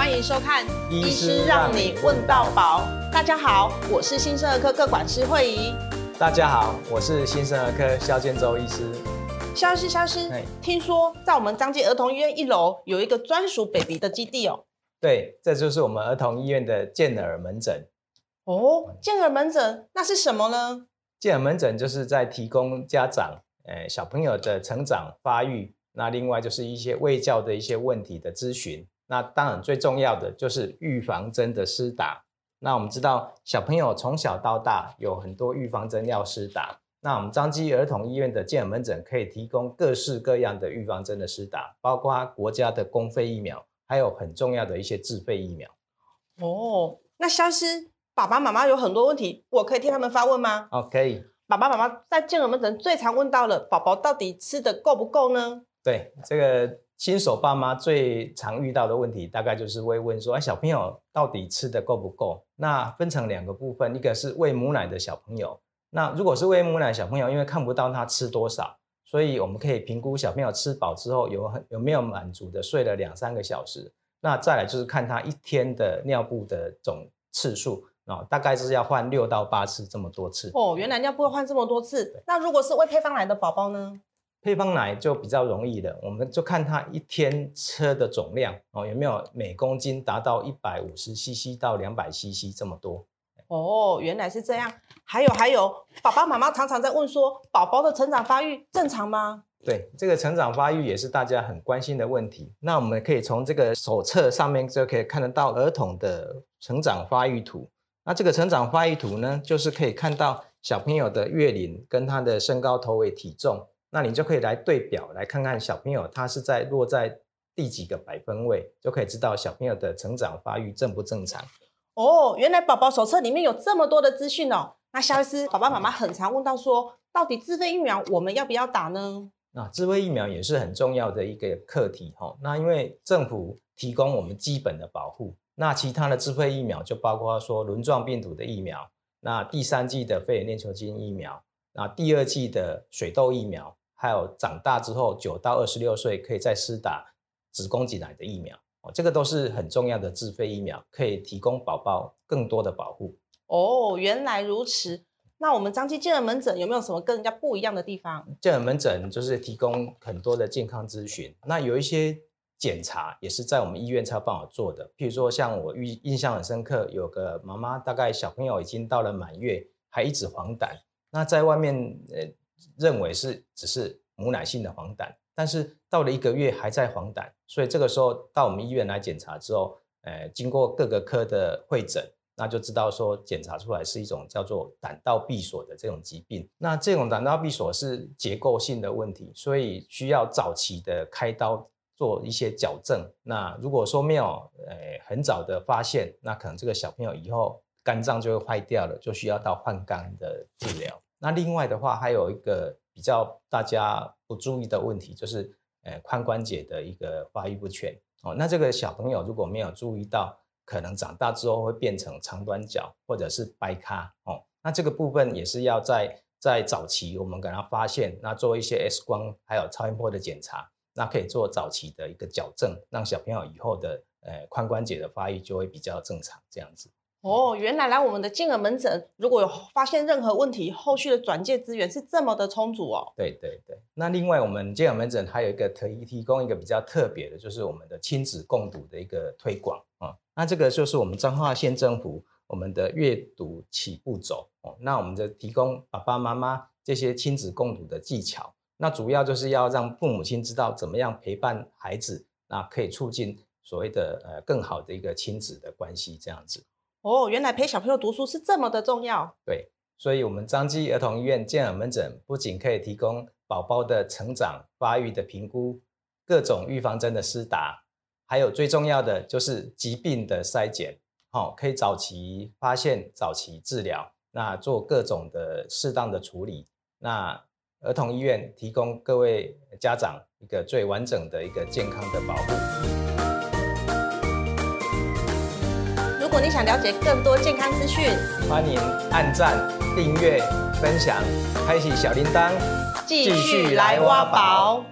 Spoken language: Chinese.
欢迎收看《医师让你问到饱》。大家好，我是新生儿科各管师惠仪。大家好，我是新生儿科肖建州医师。萧医师，萧医师，听说在我们张记儿童医院一楼有一个专属 baby 的基地哦。对，这就是我们儿童医院的健耳门诊。哦，健耳门诊那是什么呢？健耳门诊就是在提供家长，呃，小朋友的成长发育，那另外就是一些卫教的一些问题的咨询。那当然最重要的就是预防针的施打。那我们知道小朋友从小到大有很多预防针要施打。那我们彰基儿童医院的健儿门诊可以提供各式各样的预防针的施打，包括国家的公费疫苗，还有很重要的一些自费疫苗。哦，那萧医师，爸爸妈妈有很多问题，我可以替他们发问吗？哦，可以。爸爸妈妈在健儿门诊最常问到了，宝宝到底吃的够不够呢？对，这个新手爸妈最常遇到的问题，大概就是会问说，哎，小朋友到底吃的够不够？那分成两个部分，一个是喂母奶的小朋友，那如果是喂母奶小朋友，因为看不到他吃多少。所以我们可以评估小朋友吃饱之后有很有没有满足的睡了两三个小时。那再来就是看他一天的尿布的总次数啊，大概是要换六到八次这么多次。哦，原来尿布要换这么多次。那如果是喂配方奶的宝宝呢？配方奶就比较容易了，我们就看他一天车的总量哦，有没有每公斤达到一百五十 CC 到两百 CC 这么多。哦，原来是这样。还有还有，爸爸妈妈常常在问说，宝宝的成长发育正常吗？对，这个成长发育也是大家很关心的问题。那我们可以从这个手册上面就可以看得到儿童的成长发育图。那这个成长发育图呢，就是可以看到小朋友的月龄跟他的身高、头围、体重。那你就可以来对表，来看看小朋友他是在落在第几个百分位，就可以知道小朋友的成长发育正不正常。哦，原来宝宝手册里面有这么多的资讯哦。那肖医师，爸爸妈妈很常问到说，到底自费疫苗我们要不要打呢？那自费疫苗也是很重要的一个课题哈。那因为政府提供我们基本的保护，那其他的自费疫苗就包括说轮状病毒的疫苗，那第三季的肺炎链球菌疫苗，那第二季的水痘疫苗，还有长大之后九到二十六岁可以再施打子宫颈癌的疫苗。哦，这个都是很重要的自费疫苗，可以提供宝宝更多的保护。哦，原来如此。那我们张基健儿门诊有没有什么跟人家不一样的地方？健儿门诊就是提供很多的健康咨询，那有一些检查也是在我们医院才有办法做的。譬如说，像我印印象很深刻，有个妈妈大概小朋友已经到了满月，还一直黄疸，那在外面呃认为是只是母奶性的黄疸。但是到了一个月还在黄疸，所以这个时候到我们医院来检查之后，呃，经过各个科的会诊，那就知道说检查出来是一种叫做胆道闭锁的这种疾病。那这种胆道闭锁是结构性的问题，所以需要早期的开刀做一些矫正。那如果说没有呃很早的发现，那可能这个小朋友以后肝脏就会坏掉了，就需要到换肝的治疗。那另外的话还有一个。比较大家不注意的问题就是，呃，髋关节的一个发育不全哦。那这个小朋友如果没有注意到，可能长大之后会变成长短脚或者是掰咖哦。那这个部分也是要在在早期我们给他发现，那做一些 X 光还有超音波的检查，那可以做早期的一个矫正，让小朋友以后的呃髋关节的发育就会比较正常这样子。哦，原来来我们的健儿门诊，如果有发现任何问题，后续的转介资源是这么的充足哦。对对对，那另外我们健儿门诊还有一个可以提供一个比较特别的，就是我们的亲子共读的一个推广啊。那这个就是我们彰化县政府我们的阅读起步走哦。那我们的提供爸爸妈妈这些亲子共读的技巧，那主要就是要让父母亲知道怎么样陪伴孩子，那可以促进所谓的呃更好的一个亲子的关系这样子。哦，原来陪小朋友读书是这么的重要。对，所以，我们彰基儿童医院健儿门诊不仅可以提供宝宝的成长发育的评估，各种预防针的施打，还有最重要的就是疾病的筛检，好，可以早期发现、早期治疗，那做各种的适当的处理。那儿童医院提供各位家长一个最完整的一个健康的保护。果你想了解更多健康资讯，欢迎按赞、订阅、分享、开启小铃铛，继续来挖宝。